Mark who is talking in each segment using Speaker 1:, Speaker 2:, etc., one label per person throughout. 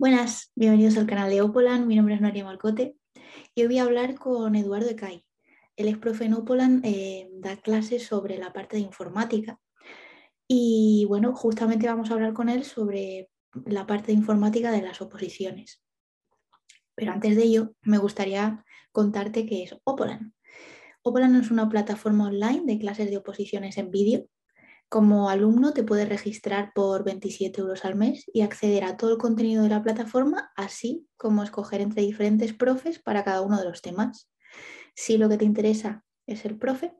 Speaker 1: Buenas, bienvenidos al canal de Opolan. Mi nombre es Noria Malcote y hoy voy a hablar con Eduardo Ecay. Él es profe en Opolan, eh, da clases sobre la parte de informática y bueno, justamente vamos a hablar con él sobre la parte de informática de las oposiciones. Pero antes de ello, me gustaría contarte qué es Opolan. Opolan es una plataforma online de clases de oposiciones en vídeo como alumno te puedes registrar por 27 euros al mes y acceder a todo el contenido de la plataforma, así como escoger entre diferentes profes para cada uno de los temas. Si lo que te interesa es ser profe,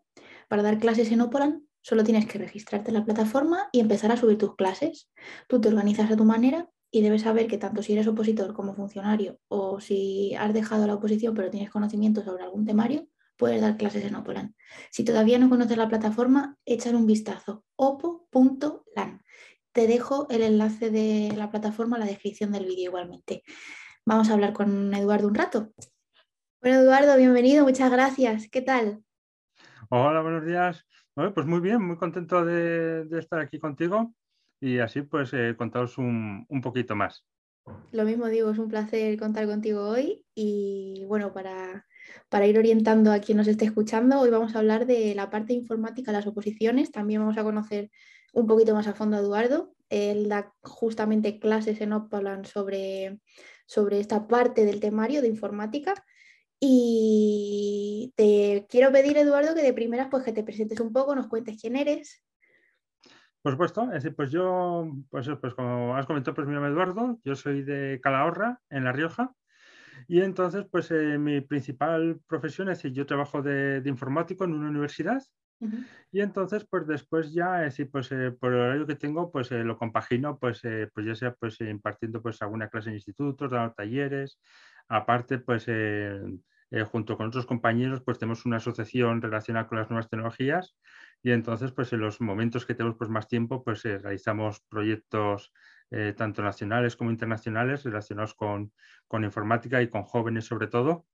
Speaker 1: para dar clases en Opolan solo tienes que registrarte en la plataforma y empezar a subir tus clases. Tú te organizas a tu manera y debes saber que tanto si eres opositor como funcionario o si has dejado la oposición pero tienes conocimiento sobre algún temario, puedes dar clases en Opolan. Si todavía no conoces la plataforma, échale un vistazo, opo.lan. Te dejo el enlace de la plataforma en la descripción del vídeo igualmente. Vamos a hablar con Eduardo un rato. Bueno, Eduardo, bienvenido, muchas gracias. ¿Qué tal?
Speaker 2: Hola, buenos días. pues muy bien, muy contento de, estar aquí contigo y así pues eh, contaros un, un poquito más.
Speaker 1: Lo mismo digo, es un placer contar contigo hoy y bueno, para para ir orientando a quien nos esté escuchando, hoy vamos a hablar de la parte informática las oposiciones. También vamos a conocer un poquito más a fondo a Eduardo. Él da justamente clases en Opolan sobre, sobre esta parte del temario de informática. Y te quiero pedir, Eduardo, que de primeras pues, que te presentes un poco, nos cuentes quién eres.
Speaker 2: Por supuesto, pues yo, pues, pues como has comentado, pues mi nombre es Eduardo, yo soy de Calahorra, en La Rioja, y entonces, pues eh, mi principal profesión es decir, yo trabajo de, informático en una universidad. Y entonces, pues después ya, es decir, pues eh, por el horario que tengo, pues eh, lo compagino, pues, pues ya sea pues impartiendo pues alguna clase en institutos, dando talleres. Aparte, pues junto con otros compañeros, pues tenemos una asociación relacionada con las nuevas tecnologías y entonces, pues en los momentos que tenemos pues más tiempo, pues realizamos proyectos eh, tanto nacionales como internacionales relacionados con, informática y con jóvenes sobre todo.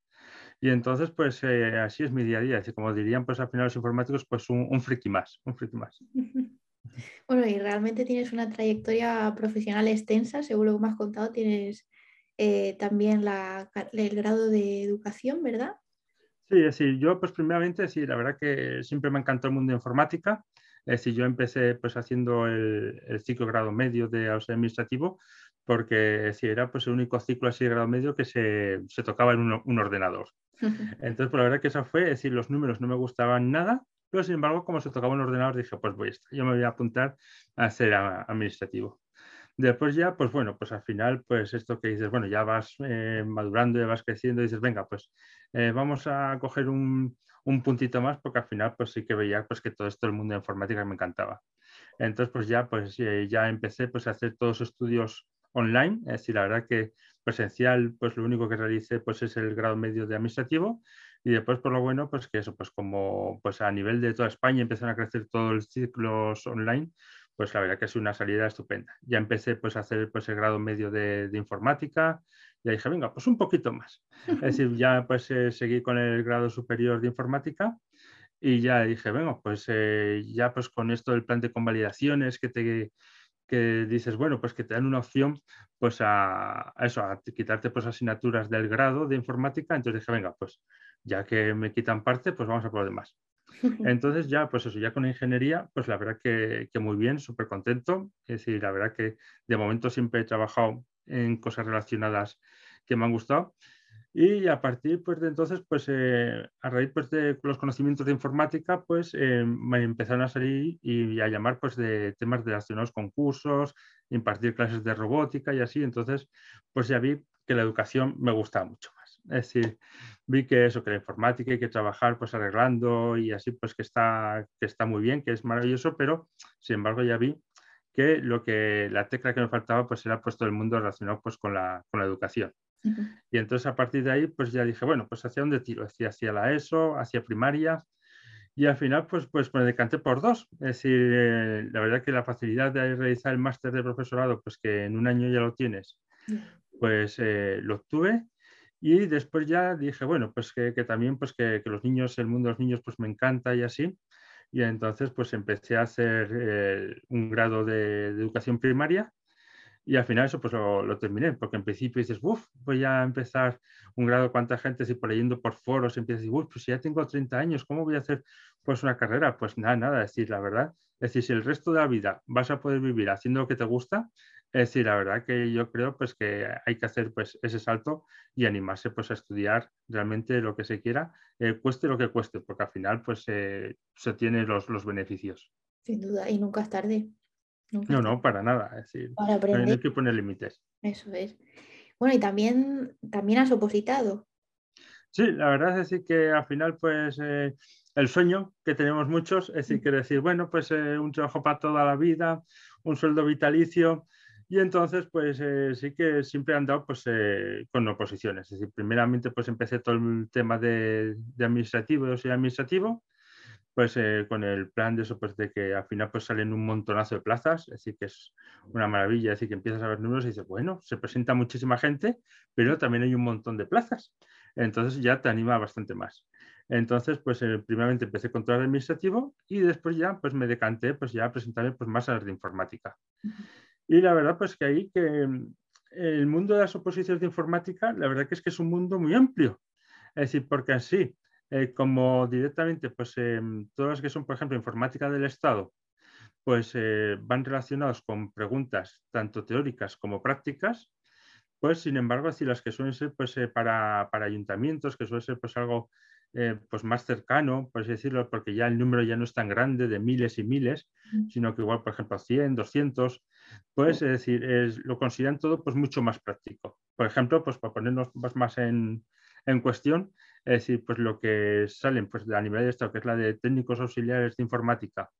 Speaker 2: Y entonces, pues eh, así es mi día a día. como dirían, pues al final los informáticos, pues un, un friki más, un friki más.
Speaker 1: Bueno, y realmente tienes una trayectoria profesional extensa, según lo que me has contado, tienes eh, también la, el grado de educación, ¿verdad?
Speaker 2: Sí, decir, yo pues primeramente, sí, la verdad que siempre me encantó el mundo de informática. Es decir, yo empecé pues haciendo el, el ciclo grado medio de administrativo porque si era pues el único ciclo así de grado medio que se, se tocaba en un, ordenador. Entonces, por la verdad que eso fue, es decir, los números no me gustaban nada, pero sin embargo, como se tocaba en un ordenador, dije, pues voy, yo me voy a apuntar a ser administrativo. Después ya, pues bueno, pues al final, pues esto que dices, bueno, ya vas eh, madurando, ya vas creciendo y dices, venga, pues eh, vamos a coger un, un puntito más porque al final pues sí que veía pues que todo esto el mundo de informática me encantaba. Entonces pues ya pues eh, ya empecé pues a hacer todos estudios online, es decir, la verdad que presencial pues lo único que realicé pues es el grado medio de administrativo y después por lo bueno pues que eso pues como pues a nivel de toda España empezaron a crecer todos los ciclos online pues la verdad que es una salida estupenda. Ya empecé pues a hacer pues el grado medio de, de informática, y dije, venga, pues un poquito más. Es decir, ya pues eh, seguí con el grado superior de informática y ya dije, venga, pues eh, ya pues con esto del plan de convalidaciones que te que dices, bueno, pues que te dan una opción pues a, eso, a quitarte pues asignaturas del grado de informática, entonces dije, venga, pues ya que me quitan parte, pues vamos a por lo demás. Entonces ya, pues eso, ya con ingeniería, pues la verdad que, que muy bien, súper contento. Es decir, la verdad que de momento siempre he trabajado en cosas relacionadas que me han gustado. Y a partir pues, de entonces, pues, eh, a raíz pues, de los conocimientos de informática, pues eh, me empezaron a salir y a llamar pues, de temas relacionados con cursos, impartir clases de robótica y así. Entonces, pues ya vi que la educación me gustaba mucho más. Es decir, vi que eso, que la informática hay que trabajar pues arreglando y así pues que está, que está muy bien, que es maravilloso, pero sin embargo ya vi que lo que la tecla que me faltaba pues era puesto el mundo relacionado pues con la, con la educación. Y entonces a partir de ahí pues ya dije, bueno, pues hacia dónde tiro, hacia, hacia la ESO, hacia primaria y al final pues, pues me decanté por dos. Es decir, eh, la verdad que la facilidad de realizar el máster de profesorado pues que en un año ya lo tienes, pues eh, lo obtuve. Y después ya dije, bueno, pues que, que también pues que, que, los niños, el mundo de los niños pues me encanta y así y entonces pues empecé a hacer eh, un grado de, educación primaria Y al final eso pues lo, terminé, porque en principio dices, uff, voy a empezar un grado, cuánta gente, si por leyendo por foros empiezas a decir, uff, pues si ya tengo 30 años, ¿cómo voy a hacer pues una carrera? Pues nada, nada, es decir, la verdad, es decir, si el resto de la vida vas a poder vivir haciendo lo que te gusta, es decir, la verdad que yo creo pues que hay que hacer pues ese salto y animarse pues a estudiar realmente lo que se quiera, eh, cueste lo que cueste, porque al final pues se tiene los, los beneficios.
Speaker 1: Sin duda, y nunca es tarde.
Speaker 2: no, no, para nada. Es decir, no hay que poner límites.
Speaker 1: Eso es. Bueno, y también, también has opositado.
Speaker 2: Sí, la verdad es decir que al final, pues, eh, el sueño que tenemos muchos, es decir, que decir, bueno, pues eh, un trabajo para toda la vida, un sueldo vitalicio, y entonces, pues eh, sí que siempre he andado pues, con oposiciones. Es decir, primeramente, pues empecé todo el tema de, administrativo, de administrativo, pues eh, con el plan de eso, pues de que al final pues salen un montonazo de plazas, es decir, que es una maravilla, es decir, que empiezas a ver números y dices, bueno, se presenta muchísima gente, pero también hay un montón de plazas. Entonces ya te anima bastante más. Entonces, pues eh, primeramente empecé con todo el administrativo y después ya pues me decanté pues ya a presentarme pues más a las de informática. Y la verdad pues que ahí que mm, el mundo de las oposiciones de informática, la verdad que es que es un mundo muy amplio. Es decir, porque así, eh, como directamente, pues em, todas las que son, por ejemplo, informática del Estado, pues eh, van relacionados con preguntas tanto teóricas como prácticas, pues sin embargo, así las que suelen ser pues, eh, para, para, ayuntamientos, que suele ser pues algo pues más cercano, por así decirlo, porque ya el número ya no es tan grande de miles y miles, sino que igual, por ejemplo, 100, 200, pues es decir, es, lo consideran todo pues mucho más práctico. Por ejemplo, pues para ponernos más en, en cuestión, es decir, pues lo que salen pues, a nivel de esto, que es la de técnicos auxiliares de informática,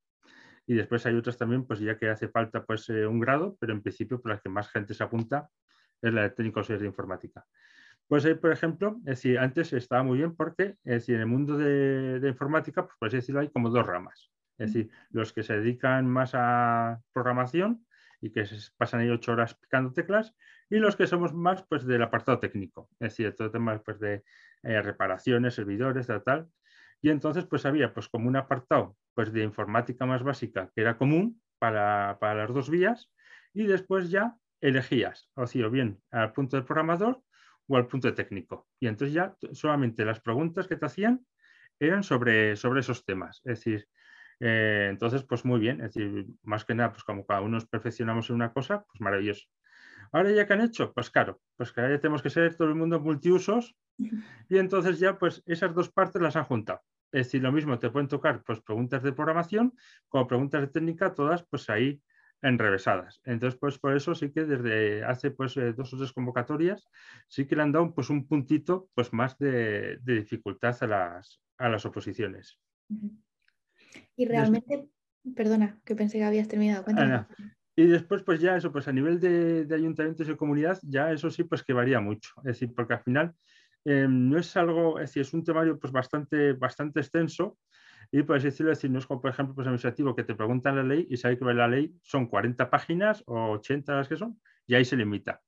Speaker 2: y después hay otras también, pues ya que hace falta pues eh, un grado, pero en principio por pues, la que más gente se apunta es la de técnicos auxiliares de informática. Pues ahí, por ejemplo, es decir, antes estaba muy bien porque, es decir, en el mundo de, informática, pues por así decirlo, hay como dos ramas. Es decir, los que se dedican más a programación y que se pasan ahí ocho horas picando teclas, y los que somos más pues del apartado técnico, es decir, todo el tema pues, de eh, reparaciones, servidores, tal, tal. Y entonces pues había pues como un apartado pues de informática más básica que era común para, para las dos vías y después ya elegías, o sea, bien al punto de programador o al punto técnico. Y entonces ya solamente las preguntas que te hacían eran sobre, sobre esos temas. Es decir, eh, entonces, pues muy bien, es decir, más que nada, pues como cada uno nos perfeccionamos en una cosa, pues maravilloso. Ahora ya que han hecho, pues claro, pues que ya tenemos que ser todo el mundo multiusos y entonces ya pues esas dos partes las han juntado. Es decir, lo mismo te pueden tocar pues preguntas de programación como preguntas de técnica, todas pues ahí enrevesadas. Entonces, pues por eso sí que desde hace pues eh, dos o tres convocatorias sí que le han dado pues un puntito pues más de, dificultad a las, a las oposiciones.
Speaker 1: Y realmente, perdona, que pensé que habías terminado.
Speaker 2: Y después, pues ya eso, pues a nivel de, ayuntamientos y comunidad, ya eso sí, pues que varía mucho. Es decir, porque al final em, no es algo, es decir, es un temario pues bastante, bastante extenso y por así decirlo, decir, no es como, por ejemplo, pues administrativo que te preguntan la ley y sabe que la ley son 40 páginas o 80 las que son y ahí se limita.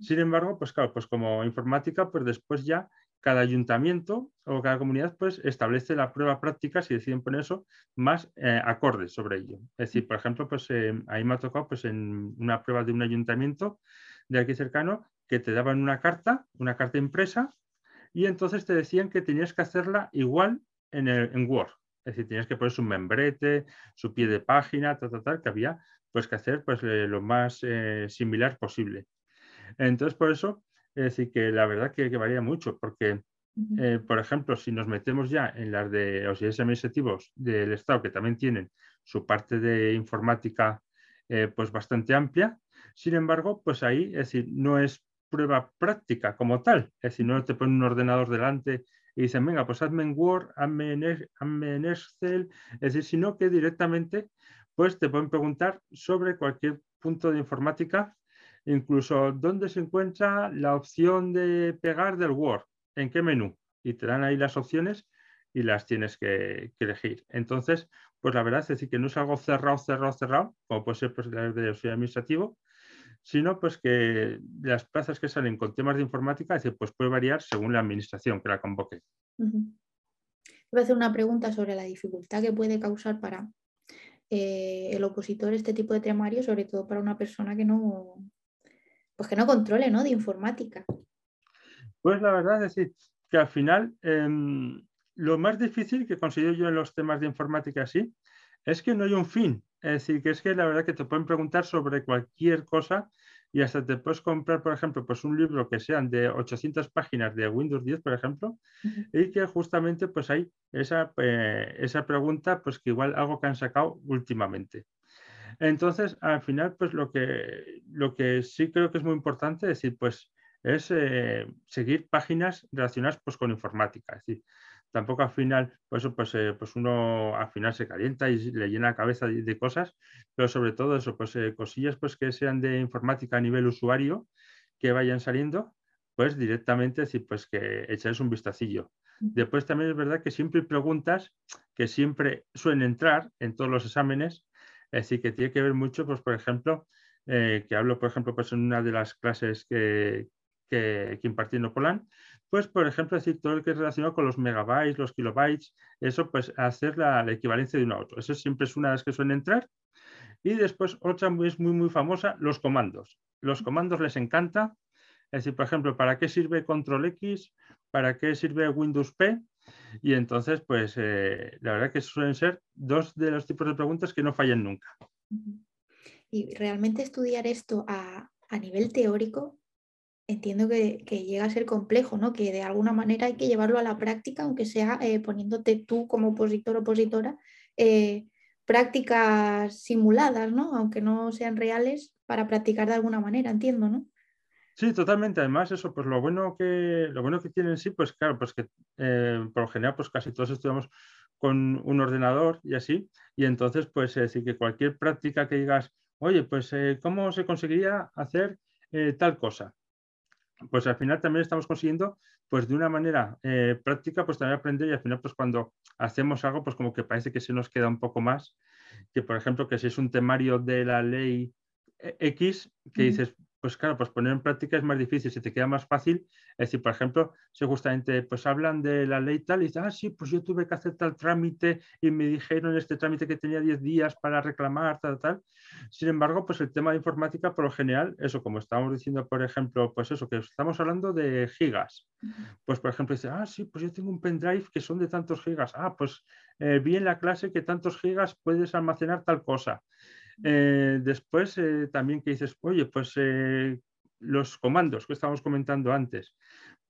Speaker 2: Sin embargo, pues claro, pues como informática, pues después ya cada ayuntamiento o cada comunidad pues establece la prueba práctica, si deciden poner eso, más eh, acordes sobre ello. Es decir, por ejemplo, pues eh, ahí me ha tocado pues en una prueba de un ayuntamiento de aquí cercano que te daban una carta, una carta impresa, y entonces te decían que tenías que hacerla igual en, el, en Word. Es decir, tenías que poner su membrete, su pie de página, tal, tal, tal, que había pues que hacer pues eh, lo más similar posible. Entonces, por eso es decir, que la verdad que, varía mucho, porque, eh, por ejemplo, si nos metemos ya en las de auxiliares administrativos del Estado, que también tienen su parte de informática eh, pues bastante amplia, sin embargo, pues ahí, es decir, no es prueba práctica como tal, es decir, no te ponen un ordenador delante y dicen, venga, pues hazme en Word, hazme en, Excel, es decir, sino que directamente pues te pueden preguntar sobre cualquier punto de informática incluso dónde se encuentra la opción de pegar del Word, en qué menú. Y te dan ahí las opciones y las tienes que, elegir. Entonces, pues la verdad es decir que no es algo cerrado, cerrado, cerrado, como puede ser pues, de auxiliar administrativo, sino pues que las plazas que salen con temas de informática, pues puede variar según la administración que la convoque.
Speaker 1: Voy a hacer una pregunta sobre la dificultad que puede causar para eh, el opositor este tipo de temario, sobre todo para una persona que no, pues que no controle, ¿no? De informática.
Speaker 2: Pues la verdad es decir, que al final em, lo más difícil que considero yo en los temas de informática así es que no hay un fin. Es decir, que es que la verdad que te pueden preguntar sobre cualquier cosa y hasta te puedes comprar, por ejemplo, pues un libro que sean de 800 páginas de Windows 10, por ejemplo, y que justamente pues hay esa, eh, esa pregunta, pues que igual algo que han sacado últimamente. Entonces, al final, pues lo que, lo que sí creo que es muy importante decir, pues es eh, seguir páginas relacionadas pues, con informática. Es decir, tampoco al final, pues, pues, eh, pues uno al final se calienta y le llena la cabeza de, cosas, pero sobre todo eso, pues eh, cosillas pues que sean de informática a nivel usuario, que vayan saliendo, pues directamente decir, pues que echáis un vistacillo. Después también es verdad que siempre hay preguntas que siempre suelen entrar en todos los exámenes, es decir, que tiene que ver mucho, pues por ejemplo, que hablo, por ejemplo, pues en una de las clases que, que, que impartí en Opolan, pues, por ejemplo, decir todo lo que es relacionado con los megabytes, los kilobytes, eso, pues hacer la, equivalencia de uno a otro. Eso siempre es una de las que suelen entrar. Y después, otra es muy, muy famosa, los comandos. Los comandos les encanta. Es decir, por ejemplo, ¿para qué sirve Control X? ¿Para qué sirve Windows P? Y entonces, pues, eh, la verdad que suelen ser dos de los tipos de preguntas que no fallan nunca.
Speaker 1: Y realmente estudiar esto a, a nivel teórico entiendo que, llega a ser complejo, ¿no? Que de alguna manera hay que llevarlo a la práctica, aunque sea eh, poniéndote tú como opositor o opositora eh, prácticas simuladas, ¿no? Aunque no sean reales, para practicar de alguna manera, entiendo, ¿no?
Speaker 2: Sí, totalmente. Además, eso, pues lo bueno que, lo bueno que tienen sí, pues claro, pues que eh, por lo general, pues casi todos estudiamos con un ordenador y así. Y entonces, pues sí que cualquier práctica que digas, oye, pues ¿cómo se conseguiría hacer tal cosa? Pues al final también estamos consiguiendo, pues de una manera eh, práctica, pues también aprender y al final, pues cuando hacemos algo, pues como que parece que se nos queda un poco más, que por ejemplo, que si es un temario de la ley eh, X, que dices, pues claro, pues poner en práctica es más difícil, se te queda más fácil. Es decir, por ejemplo, si justamente pues hablan de la ley tal y dicen, ah, sí, pues yo tuve que hacer tal trámite y me dijeron este trámite que tenía 10 días para reclamar, tal, tal. Sin embargo, pues el tema de informática, por lo general, eso, como estábamos diciendo, por ejemplo, pues eso, que estamos hablando de gigas. Pues, por ejemplo, dice, ah, sí, pues yo tengo un pendrive que son de tantos gigas. Ah, pues eh, vi en la clase que tantos gigas puedes almacenar tal cosa. Eh, después, eh, también que dices, oye, pues eh, los comandos que estábamos comentando antes,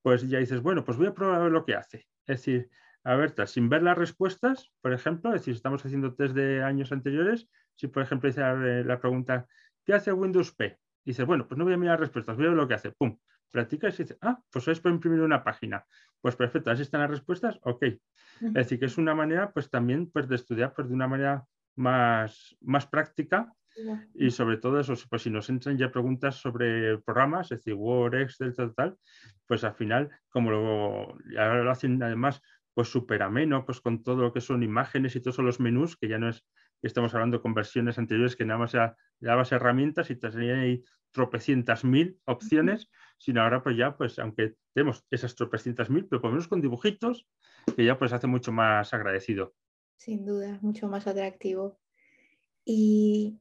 Speaker 2: pues ya dices, bueno, pues voy a probar lo que hace. Es decir, a ver, sin ver las respuestas, por ejemplo, es decir, estamos haciendo test de años anteriores, si por ejemplo dice la pregunta, ¿qué hace Windows P? Y dices, bueno, pues no voy a mirar las respuestas, voy a ver lo que hace. Pum, practica y dices, ah, pues es para imprimir una página. Pues perfecto, así están las respuestas, ok. Es decir, que es una manera, pues también, pues de estudiar, pues de una manera más, más práctica y sobre todo eso, pues si nos entran ya preguntas sobre programas, es decir, Word, Excel, tal, tal, pues al final, como lo, ahora lo hacen además pues súper ameno, pues con todo lo que son imágenes y todos los menús, que ya no es estamos hablando con versiones anteriores que nada más ya dabas herramientas y te salían ahí tropecientas mil opciones, sino ahora pues ya, pues aunque tenemos esas tropecientas mil, pero por lo menos con dibujitos, que ya pues hace mucho más agradecido.
Speaker 1: Sin duda, mucho más atractivo. Y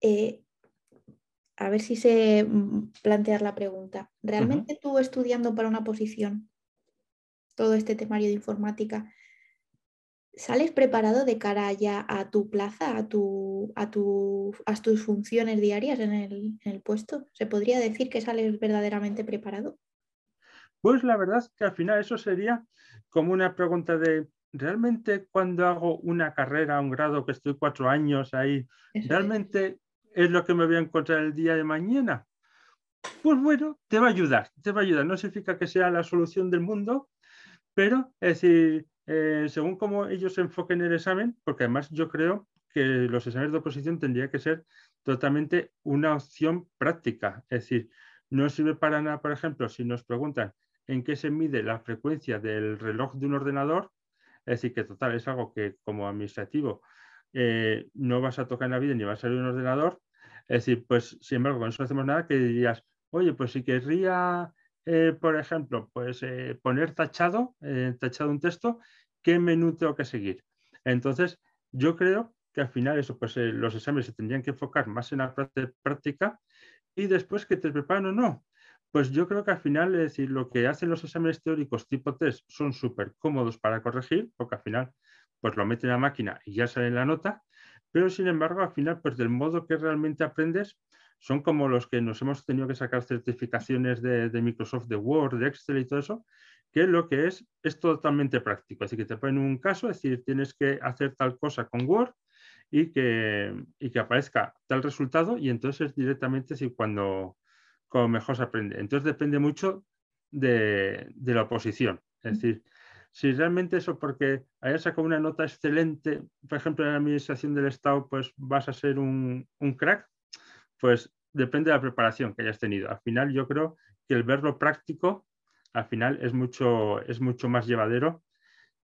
Speaker 1: eh, a ver si sé mm, plantear la pregunta. ¿Realmente tú estudiando para una posición, todo este temario de informática, ¿sales preparado de cara ya a tu plaza, a, tu, a, a tus funciones diarias en el, en el puesto? ¿Se podría decir que sales verdaderamente preparado?
Speaker 2: Pues la verdad es que al final eso sería como una pregunta de realmente cuando hago una carrera, un grado que estoy cuatro años ahí, ¿realmente es. lo que me voy a encontrar el día de mañana? Pues bueno, te va a ayudar, te va a ayudar. No significa que sea la solución del mundo, pero es decir, eh, según cómo ellos se enfoquen el examen, porque además yo creo que los exámenes de oposición tendría que ser totalmente una opción práctica. Es decir, no sirve para nada, por ejemplo, si nos preguntan en qué se mide la frecuencia del reloj de un ordenador, es decir, que total, es algo que como administrativo eh, no vas a tocar en la vida ni vas a salir un ordenador. Es decir, pues sin embargo, con eso no hacemos nada que dirías, oye, pues si querría, eh, por ejemplo, pues eh, poner tachado, tachado un texto, ¿qué menú tengo que seguir? Entonces, yo creo que al final eso, pues los exámenes se tendrían que enfocar más en la práctica y después que te preparan o no. Pues yo creo que al final, es decir, lo que hacen los exámenes teóricos tipo test son súper cómodos para corregir, porque al final pues lo meten a la máquina y ya sale la nota, pero sin embargo al final pues del modo que realmente aprendes son como los que nos hemos tenido que sacar certificaciones de, de Microsoft, de Word, de Excel y todo eso, que lo que es es totalmente práctico. Así que te ponen un caso, es decir, tienes que hacer tal cosa con Word y que, y que aparezca tal resultado y entonces es directamente si cuando, cuando mejor se aprende. Entonces depende mucho de, de la oposición. Es decir, si realmente eso porque hayas sacado una nota excelente, por ejemplo, en la administración del Estado, pues vas a ser un, un crack, pues depende de la preparación que hayas tenido. Al final yo creo que el verlo práctico, al final es mucho, es mucho más llevadero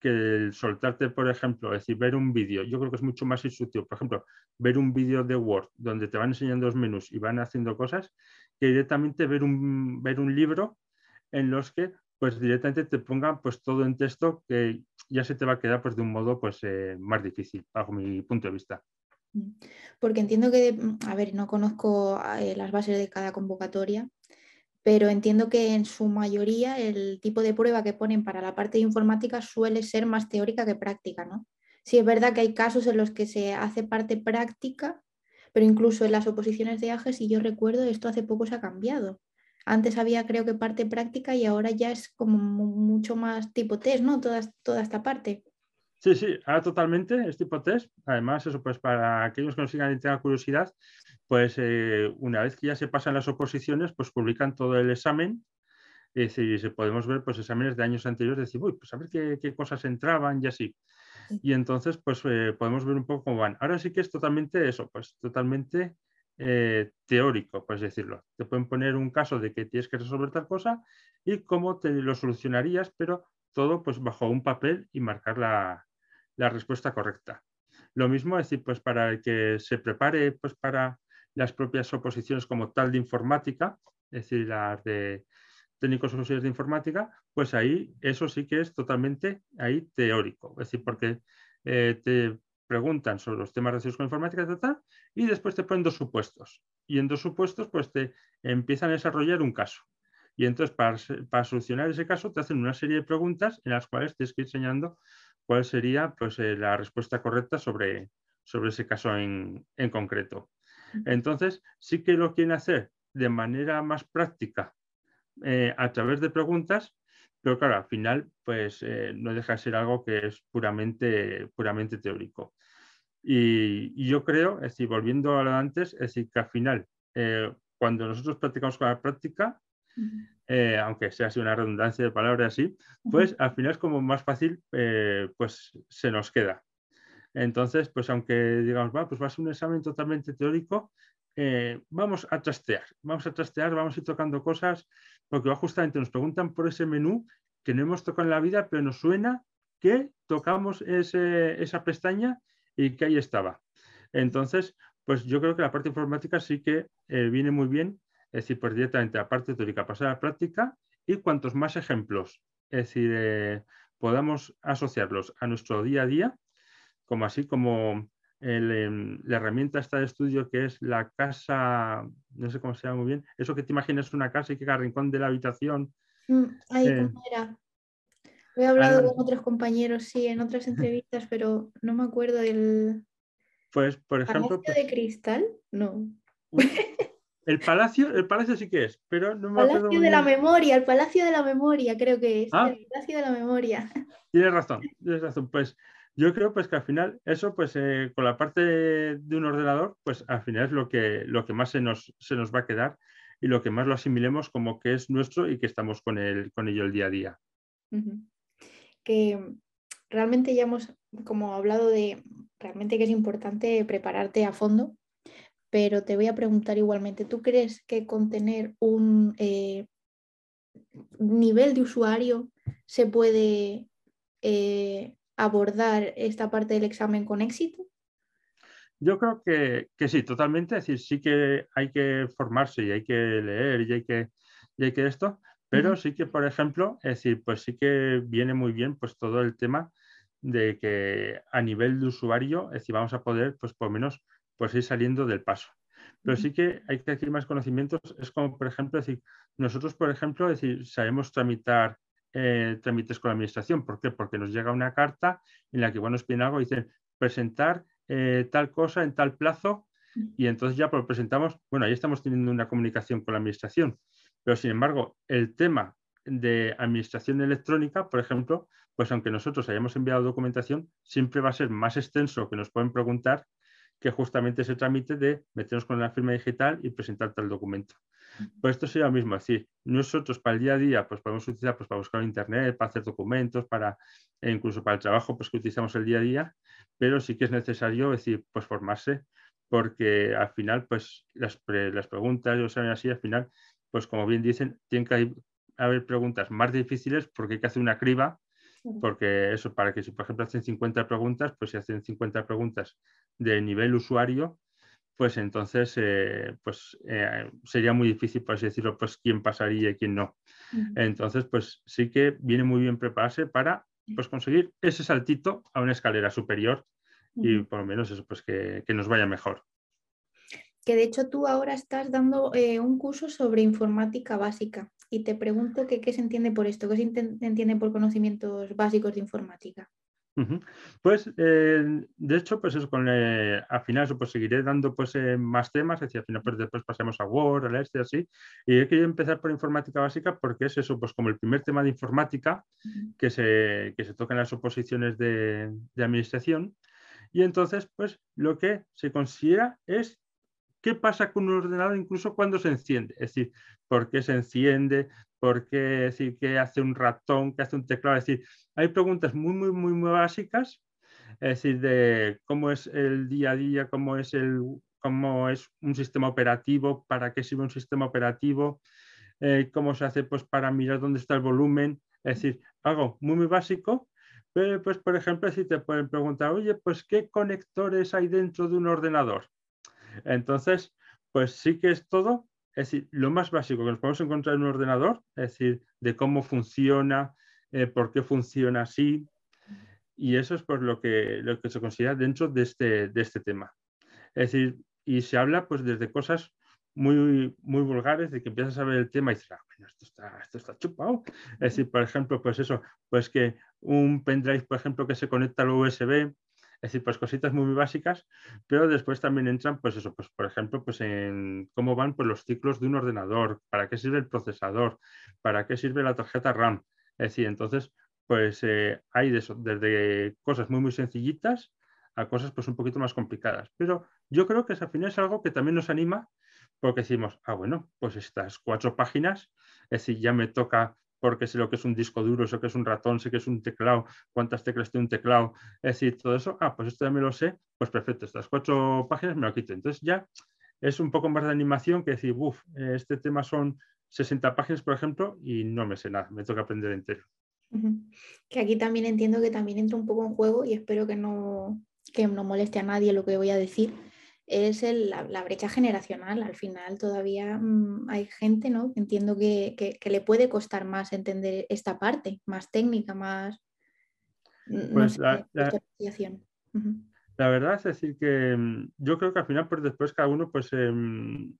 Speaker 2: que el soltarte, por ejemplo, es decir, ver un vídeo, yo creo que es mucho más instructivo. Por ejemplo, ver un vídeo de Word donde te van enseñando los menús y van haciendo cosas, que directamente ver un, ver un libro en los que pues directamente te pongan pues todo en texto que ya se te va a quedar pues de un modo pues eh, más difícil, bajo mi punto de vista.
Speaker 1: Mm. Porque entiendo que, a ver, no conozco eh, las bases de cada convocatoria, pero entiendo que en su mayoría el tipo de prueba que ponen para la parte de informática suele ser más teórica que práctica, ¿no? Sí, es verdad que hay casos en los que se hace parte práctica, pero incluso en las oposiciones de AGE, si yo recuerdo, esto hace poco se ha cambiado. Antes había creo que parte práctica y ahora ya es como mucho más tipo test, ¿no? Toda, toda esta parte.
Speaker 2: Sí, sí, ahora totalmente es tipo test. Además, eso pues para aquellos que nos sigan y tengan curiosidad, pues eh, una vez que ya se pasan las oposiciones, pues publican todo el examen. Es decir, podemos ver pues exámenes de años anteriores, decir, uy, pues a ver qué, cosas entraban y así. Y entonces, pues eh, podemos ver un poco cómo van. Ahora sí que es totalmente eso, pues totalmente eh, teórico, pues decirlo. Te pueden poner un caso de que tienes que resolver tal cosa y cómo te lo solucionarías, pero todo pues bajo un papel y marcar la, la respuesta correcta. Lo mismo es decir, pues para que se prepare pues para las propias oposiciones como tal de informática, es decir, las de técnicos auxiliares de informática, pues ahí eso sí que es totalmente ahí teórico. Es decir, porque eh, te preguntan sobre los temas relacionados con informática y después te ponen dos supuestos. Y en dos supuestos, pues te empiezan a desarrollar un caso. Y entonces, para, para solucionar ese caso, te hacen una serie de preguntas en las cuales tienes que ir enseñando cuál sería pues, eh, la respuesta correcta sobre, sobre ese caso en, en concreto. Entonces, sí que lo quieren hacer de manera más práctica eh, a través de preguntas, pero claro, al final, pues eh, no deja de ser algo que es puramente, puramente teórico. Y, yo creo, es decir, volviendo a lo de antes, es decir, que al final, eh, cuando nosotros practicamos con la práctica, aunque sea así una redundancia de palabras así, pues al final es como más fácil, pues se nos queda. Entonces, pues aunque digamos, va, pues va a ser un examen totalmente teórico, eh, vamos a trastear, vamos a trastear, vamos a ir tocando cosas, porque va justamente nos preguntan por ese menú que no hemos tocado en la vida, pero nos suena que tocamos esa pestaña y que ahí estaba. Entonces, pues yo creo que la parte informática sí que eh, viene muy bien, es decir, pues directamente la parte teórica pasar a la práctica y cuantos más ejemplos, es decir, eh, podamos asociarlos a nuestro día a día, como así como em, la herramienta esta de estudio que es la casa, no sé cómo se llama muy bien, eso que te imaginas una casa y que cada rincón de la habitación.
Speaker 1: Mm, ay, eh, ¿cómo era? He hablado con otros compañeros, sí, en otras entrevistas, pero no me acuerdo del...
Speaker 2: Pues, por ejemplo...
Speaker 1: ¿Palacio de cristal? No.
Speaker 2: El palacio, el palacio sí que es, pero no me
Speaker 1: acuerdo. Palacio de la memoria, el palacio de la memoria, creo que es. Ah. El palacio de la memoria.
Speaker 2: Tienes razón, tienes razón. Pues yo creo pues que al final eso pues eh, con la parte de un ordenador pues al final es lo que, lo que más se nos, se nos va a quedar y lo que más lo asimilemos como que es nuestro y que estamos con, el, con ello el día a día.
Speaker 1: Que realmente ya hemos como hablado de realmente que es importante prepararte a fondo, pero te voy a preguntar igualmente, ¿tú crees que con tener un eh, nivel de usuario se puede eh, abordar esta parte del examen con éxito?
Speaker 2: Yo creo que, sí, totalmente. Es decir, sí que hay que formarse y hay que leer y hay que, hay que esto, pero sí que, por ejemplo, es decir, pues sí que viene muy bien pues todo el tema de que a nivel de usuario, es decir, vamos a poder, pues por lo menos, pues ir saliendo del paso. Pero sí que hay que adquirir más conocimientos. Es como, por ejemplo, decir, nosotros, por ejemplo, decir, sabemos tramitar eh, trámites con la administración. ¿Por qué? Porque nos llega una carta en la que, bueno, nos piden algo y dicen presentar eh, tal cosa en tal plazo y entonces ya lo presentamos, bueno, ahí estamos teniendo una comunicación con la administración. Pero, sin embargo, el tema de administración electrónica, por ejemplo, pues aunque nosotros hayamos enviado documentación, siempre va a ser más extenso que nos pueden preguntar que justamente ese trámite de meternos con la firma digital y presentar tal documento. Pues esto sería lo mismo, es decir, nosotros para el día a día pues podemos utilizar pues, para buscar en internet, para hacer documentos, para e incluso para el trabajo pues que utilizamos el día a día, pero sí que es necesario decir, pues formarse, porque al final pues las, las preguntas, yo saben así, al final, pues como bien dicen, tienen que haber preguntas más difíciles porque hay que hacer una criba porque eso, para que si por ejemplo hacen 50 preguntas, pues si hacen 50 preguntas de nivel usuario, pues entonces eh, pues, eh, sería muy difícil, por así decirlo, pues quién pasaría y quién no. Entonces, pues sí que viene muy bien prepararse para pues, conseguir ese saltito a una escalera superior y por lo menos eso, pues que, que nos vaya mejor
Speaker 1: que de hecho tú ahora estás dando eh, un curso sobre informática básica y te pregunto qué se entiende por esto, qué se entiende por conocimientos básicos de informática.
Speaker 2: Pues eh, de hecho, pues eso, con, eh, al final pues seguiré dando pues más temas, es decir, al final pues después pasemos a Word, a este, así, y he querido empezar por informática básica porque es eso, pues como el primer tema de informática que, se, que se toca en las oposiciones de, de administración, y entonces pues lo que se considera es ¿Qué pasa con un ordenador incluso cuando se enciende? Es decir, ¿por qué se enciende? ¿Por qué, decir, hace un ratón? ¿Qué hace un teclado? Es decir, hay preguntas muy, muy, muy, muy básicas, es decir, de cómo es el día a día, cómo es, el, cómo es un sistema operativo, para qué sirve un sistema operativo, eh, cómo se hace pues, para mirar dónde está el volumen. Es decir, algo muy, muy básico, pero pues, por ejemplo, si te pueden preguntar, oye, pues, ¿qué conectores hay dentro de un ordenador? Entonces, pues sí que es todo, es decir, lo más básico que nos podemos encontrar en un ordenador, es decir, de cómo funciona, eh, por qué funciona así, y eso es por lo que, lo que se considera dentro de este, de este tema. Es decir, y se habla pues desde cosas muy, muy vulgares, de que empiezas a ver el tema y dices, ah, bueno, esto está, esto está chupado. Es decir, por ejemplo, pues eso, pues que un pendrive, por ejemplo, que se conecta al USB, es decir, pues cositas muy, básicas, pero después también entran, pues eso, pues por ejemplo, pues en cómo van pues, los ciclos de un ordenador, para qué sirve el procesador, para qué sirve la tarjeta RAM. Es decir, entonces, pues eh, hay desde cosas muy, muy sencillitas a cosas pues un poquito más complicadas. Pero yo creo que al final es algo que también nos anima porque decimos, ah, bueno, pues estas cuatro páginas, es decir, ya me toca porque sé lo que es un disco duro, sé que es un ratón, sé que es un teclado, cuántas teclas tiene un teclado, es decir, todo eso, ah, pues esto ya me lo sé, pues perfecto, estas cuatro páginas me lo quito. Entonces ya es un poco más de animación que decir, uff, este tema son 60 páginas, por ejemplo, y no me sé nada, me toca aprender entero.
Speaker 1: Que aquí también entiendo que también entra un poco en juego y espero que no, que no moleste a nadie lo que voy a decir, es la, brecha generacional. Al final todavía mm, hay gente, ¿no? Entiendo que, le puede costar más entender esta parte, más técnica, más...
Speaker 2: Pues la, verdad es decir que mm, yo creo que al final, pues después cada uno, pues, em,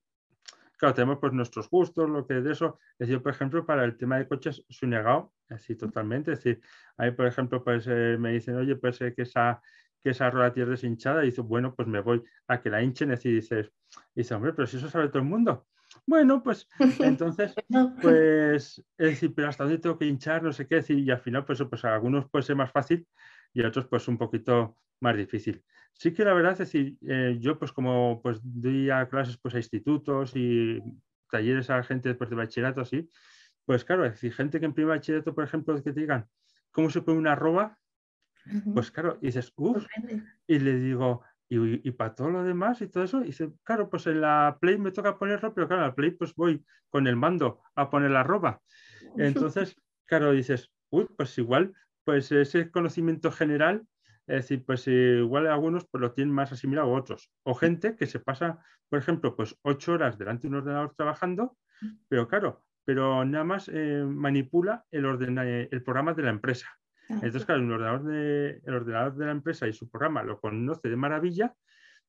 Speaker 2: claro, tenemos pues nuestros gustos, lo que de eso, es decir, por ejemplo, para el tema de coches, soy negado, así totalmente, es decir, ahí, por ejemplo, pues eh, me dicen, oye, pues que esa que esa rueda tiene deshinchada y dice, bueno, pues me voy a que la hinchen y dices, y dice, hombre, pero si eso sabe todo el mundo. Bueno, pues entonces, pues es decir, pero hasta dónde tengo que hinchar, no sé qué decir, y al final, pues, pues algunos puede ser más fácil y otros pues un poquito más difícil. Sí que la verdad es decir, eh, yo pues como pues doy a clases pues a institutos y talleres a gente después de bachillerato así, pues claro, es decir, gente que en primer bachillerato, por ejemplo, que te digan cómo se pone una arroba, pues claro, y dices, uff, y le digo, y, para todo lo demás y todo eso, y dice, claro, pues en la Play me toca ponerlo, pero claro, en la Play pues voy con el mando a poner la ropa. Entonces, claro, dices, uy, pues igual, pues ese conocimiento general, es decir, pues igual algunos pues lo tienen más asimilado a otros. O gente que se pasa, por ejemplo, pues ocho horas delante de un ordenador trabajando, pero claro, pero nada más eh, manipula el, el programa de la empresa. Entonces, claro, el ordenador, de, el ordenador de la empresa y su programa lo conoce de maravilla,